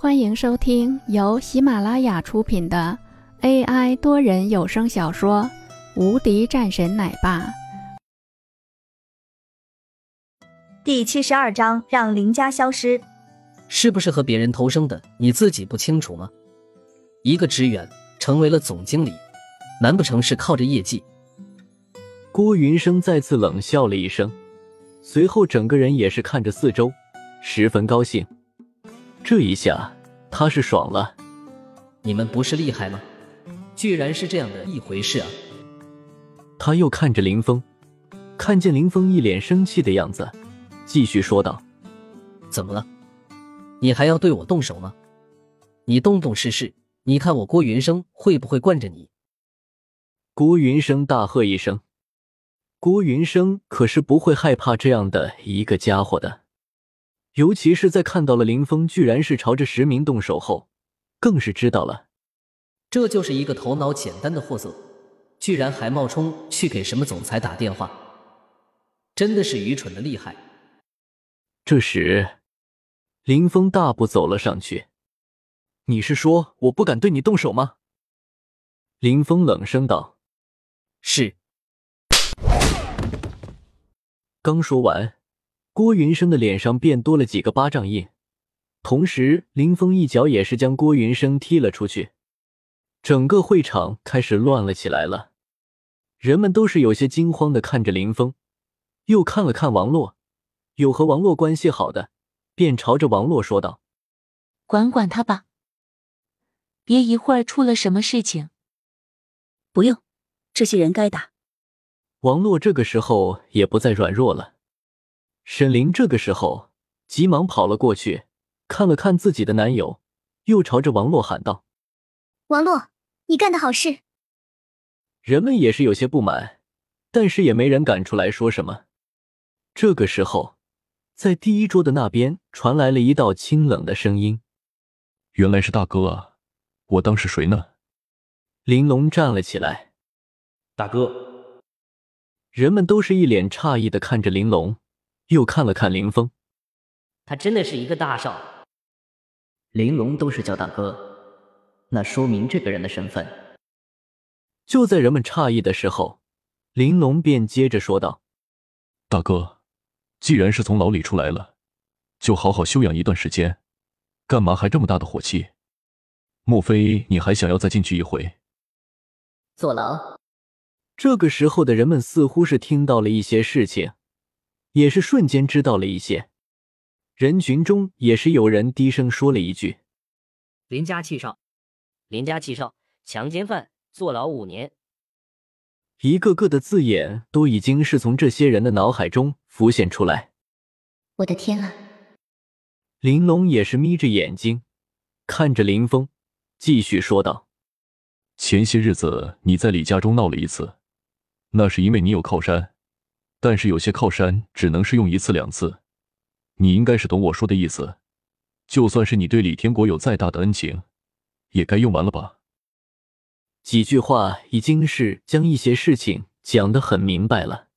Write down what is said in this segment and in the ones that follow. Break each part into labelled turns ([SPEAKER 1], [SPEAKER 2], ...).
[SPEAKER 1] 欢迎收听由喜马拉雅出品的 AI 多人有声小说《无敌战神奶爸》
[SPEAKER 2] 第七十二章：让林家消失。
[SPEAKER 3] 是不是和别人偷生的？你自己不清楚吗？一个职员成为了总经理，难不成是靠着业绩？
[SPEAKER 4] 郭云生再次冷笑了一声，随后整个人也是看着四周，十分高兴。这一下他是爽了。
[SPEAKER 3] 你们不是厉害吗？居然是这样的一回事啊！
[SPEAKER 4] 他又看着林峰，看见林峰一脸生气的样子，继续说道：“
[SPEAKER 3] 怎么了？你还要对我动手吗？你动动试试，你看我郭云生会不会惯着你？”
[SPEAKER 4] 郭云生大喝一声：“郭云生可是不会害怕这样的一个家伙的。”尤其是在看到了林峰居然是朝着实名动手后，更是知道了，
[SPEAKER 3] 这就是一个头脑简单的货色，居然还冒充去给什么总裁打电话，真的是愚蠢的厉害。
[SPEAKER 4] 这时，林峰大步走了上去：“你是说我不敢对你动手吗？”林峰冷声道：“
[SPEAKER 3] 是。”
[SPEAKER 4] 刚说完。郭云生的脸上便多了几个巴掌印，同时林峰一脚也是将郭云生踢了出去，整个会场开始乱了起来了。人们都是有些惊慌的看着林峰，又看了看王洛，有和王洛关系好的，便朝着王洛说道：“
[SPEAKER 5] 管管他吧，别一会儿出了什么事情。”
[SPEAKER 6] 不用，这些人该打。
[SPEAKER 4] 王洛这个时候也不再软弱了。沈凌这个时候急忙跑了过去，看了看自己的男友，又朝着王洛喊道：“
[SPEAKER 7] 王洛，你干的好事！”
[SPEAKER 4] 人们也是有些不满，但是也没人敢出来说什么。这个时候，在第一桌的那边传来了一道清冷的声音：“
[SPEAKER 8] 原来是大哥啊，我当是谁呢？”
[SPEAKER 4] 玲珑站了起来：“
[SPEAKER 9] 大哥！”
[SPEAKER 4] 人们都是一脸诧异的看着玲珑。又看了看林峰，
[SPEAKER 10] 他真的是一个大少。玲珑都是叫大哥，那说明这个人的身份。
[SPEAKER 4] 就在人们诧异的时候，玲珑便接着说道：“
[SPEAKER 8] 大哥，既然是从牢里出来了，就好好休养一段时间，干嘛还这么大的火气？莫非你还想要再进去一回？
[SPEAKER 10] 坐牢？”
[SPEAKER 4] 这个时候的人们似乎是听到了一些事情。也是瞬间知道了一些，人群中也是有人低声说了一句：“
[SPEAKER 11] 林家气少，
[SPEAKER 10] 林家气少，强奸犯坐牢五年。”
[SPEAKER 4] 一个个的字眼都已经是从这些人的脑海中浮现出来。
[SPEAKER 7] 我的天啊！
[SPEAKER 4] 玲珑也是眯着眼睛看着林峰，继续说道：“
[SPEAKER 8] 前些日子你在李家中闹了一次，那是因为你有靠山。”但是有些靠山只能是用一次两次，你应该是懂我说的意思。就算是你对李天国有再大的恩情，也该用完了吧？
[SPEAKER 4] 几句话已经是将一些事情讲得很明白了。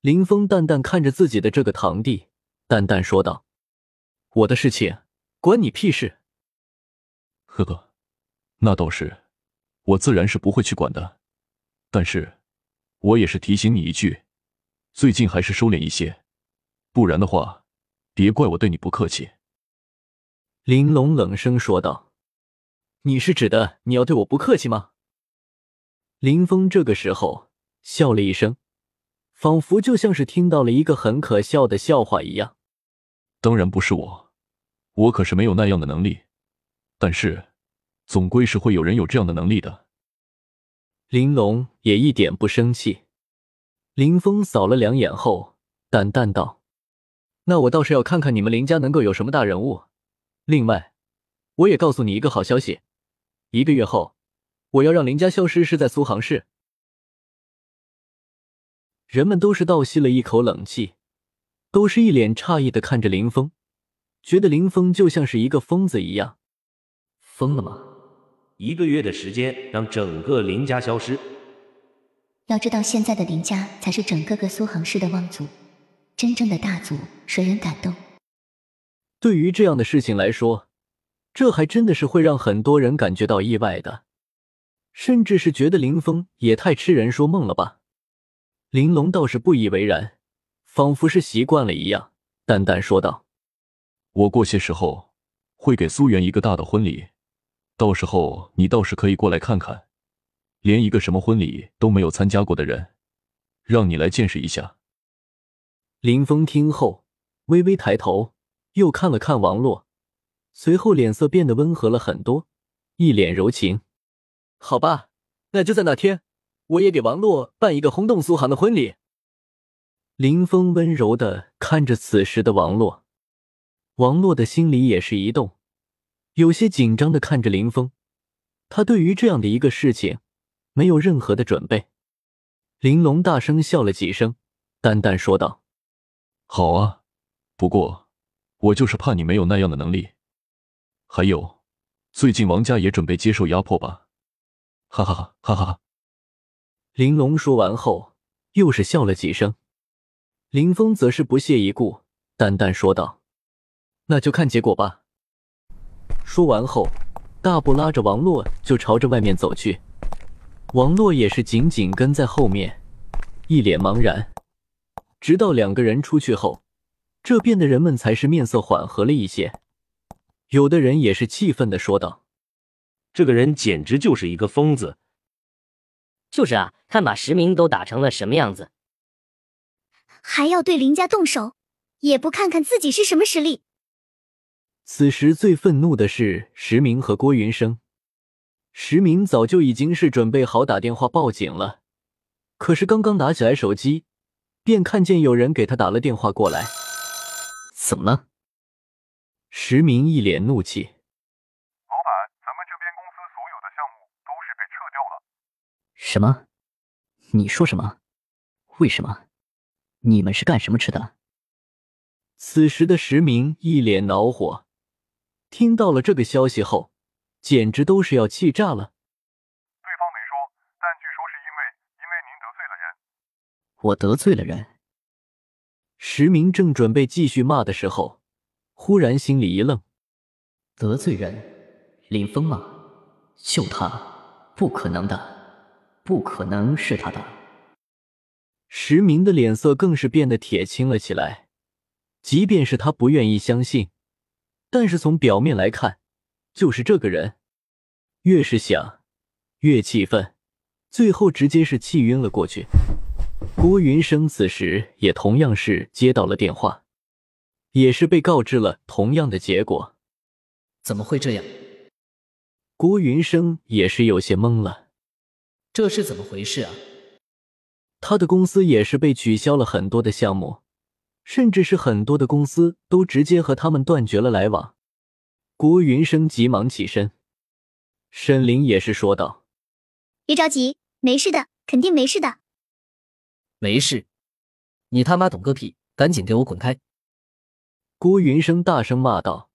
[SPEAKER 4] 林峰淡淡看着自己的这个堂弟，淡淡说道：“我的事情关你屁事。”
[SPEAKER 8] 呵呵，那倒是，我自然是不会去管的。但是，我也是提醒你一句。最近还是收敛一些，不然的话，别怪我对你不客气。”
[SPEAKER 4] 玲珑冷声说道。“你是指的你要对我不客气吗？”林峰这个时候笑了一声，仿佛就像是听到了一个很可笑的笑话一样。
[SPEAKER 8] “当然不是我，我可是没有那样的能力。但是，总归是会有人有这样的能力的。”
[SPEAKER 4] 玲珑也一点不生气。林峰扫了两眼后，淡淡道：“那我倒是要看看你们林家能够有什么大人物。另外，我也告诉你一个好消息，一个月后，我要让林家消失是在苏杭市。”人们都是倒吸了一口冷气，都是一脸诧异的看着林峰，觉得林峰就像是一个疯子一样。
[SPEAKER 10] 疯了吗？
[SPEAKER 9] 一个月的时间让整个林家消失？
[SPEAKER 7] 要知道，现在的林家才是整个个苏杭市的望族，真正的大族，谁人敢动？
[SPEAKER 4] 对于这样的事情来说，这还真的是会让很多人感觉到意外的，甚至是觉得林峰也太痴人说梦了吧。玲珑倒是不以为然，仿佛是习惯了一样，淡淡说道：“
[SPEAKER 8] 我过些时候会给苏媛一个大的婚礼，到时候你倒是可以过来看看。连一个什么婚礼都没有参加过的人，让你来见识一下。”
[SPEAKER 4] 林峰听后微微抬头，又看了看王洛。随后脸色变得温和了很多，一脸柔情。好吧，那就在那天，我也给王洛办一个轰动苏杭的婚礼。林峰温柔的看着此时的王洛，王洛的心里也是一动，有些紧张的看着林峰。他对于这样的一个事情，没有任何的准备。玲珑大声笑了几声，淡淡说道：“
[SPEAKER 8] 好啊，不过我就是怕你没有那样的能力。”还有，最近王家也准备接受压迫吧？哈哈哈哈哈哈！
[SPEAKER 4] 玲珑说完后，又是笑了几声。林峰则是不屑一顾，淡淡说道：“那就看结果吧。”说完后，大步拉着王洛就朝着外面走去。王洛也是紧紧跟在后面，一脸茫然。直到两个人出去后，这边的人们才是面色缓和了一些。有的人也是气愤的说道：“
[SPEAKER 9] 这个人简直就是一个疯子。”
[SPEAKER 10] 就是啊，看把石明都打成了什么样子，
[SPEAKER 12] 还要对林家动手，也不看看自己是什么实力。
[SPEAKER 4] 此时最愤怒的是石明和郭云生。石明早就已经是准备好打电话报警了，可是刚刚拿起来手机，便看见有人给他打了电话过来。
[SPEAKER 10] 怎么了？
[SPEAKER 4] 石明一脸怒气：“
[SPEAKER 13] 老板，咱们这边公司所有的项目都是被撤掉了。”“
[SPEAKER 10] 什么？你说什么？为什么？你们是干什么吃的？”
[SPEAKER 4] 此时的石明一脸恼火，听到了这个消息后，简直都是要气炸了。
[SPEAKER 13] 对方没说，但据说是因为因为您得罪了人。
[SPEAKER 10] 我得罪了人？
[SPEAKER 4] 石明正准备继续骂的时候。忽然心里一愣，
[SPEAKER 10] 得罪人，林峰吗？就他？不可能的，不可能是他的。
[SPEAKER 4] 石明的脸色更是变得铁青了起来。即便是他不愿意相信，但是从表面来看，就是这个人。越是想，越气愤，最后直接是气晕了过去。郭云生此时也同样是接到了电话。也是被告知了同样的结果，
[SPEAKER 3] 怎么会这样？
[SPEAKER 4] 郭云生也是有些懵了，
[SPEAKER 3] 这是怎么回事啊？
[SPEAKER 4] 他的公司也是被取消了很多的项目，甚至是很多的公司都直接和他们断绝了来往。郭云生急忙起身，沈凌也是说道：“
[SPEAKER 12] 别着急，没事的，肯定没事的。”
[SPEAKER 3] 没事？你他妈懂个屁！赶紧给我滚开！
[SPEAKER 4] 郭云生大声骂道：“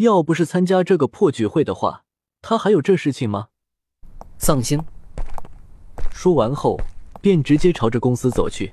[SPEAKER 4] 要不是参加这个破聚会的话，他还有这事情吗？”
[SPEAKER 3] 丧心
[SPEAKER 4] 说完后，便直接朝着公司走去。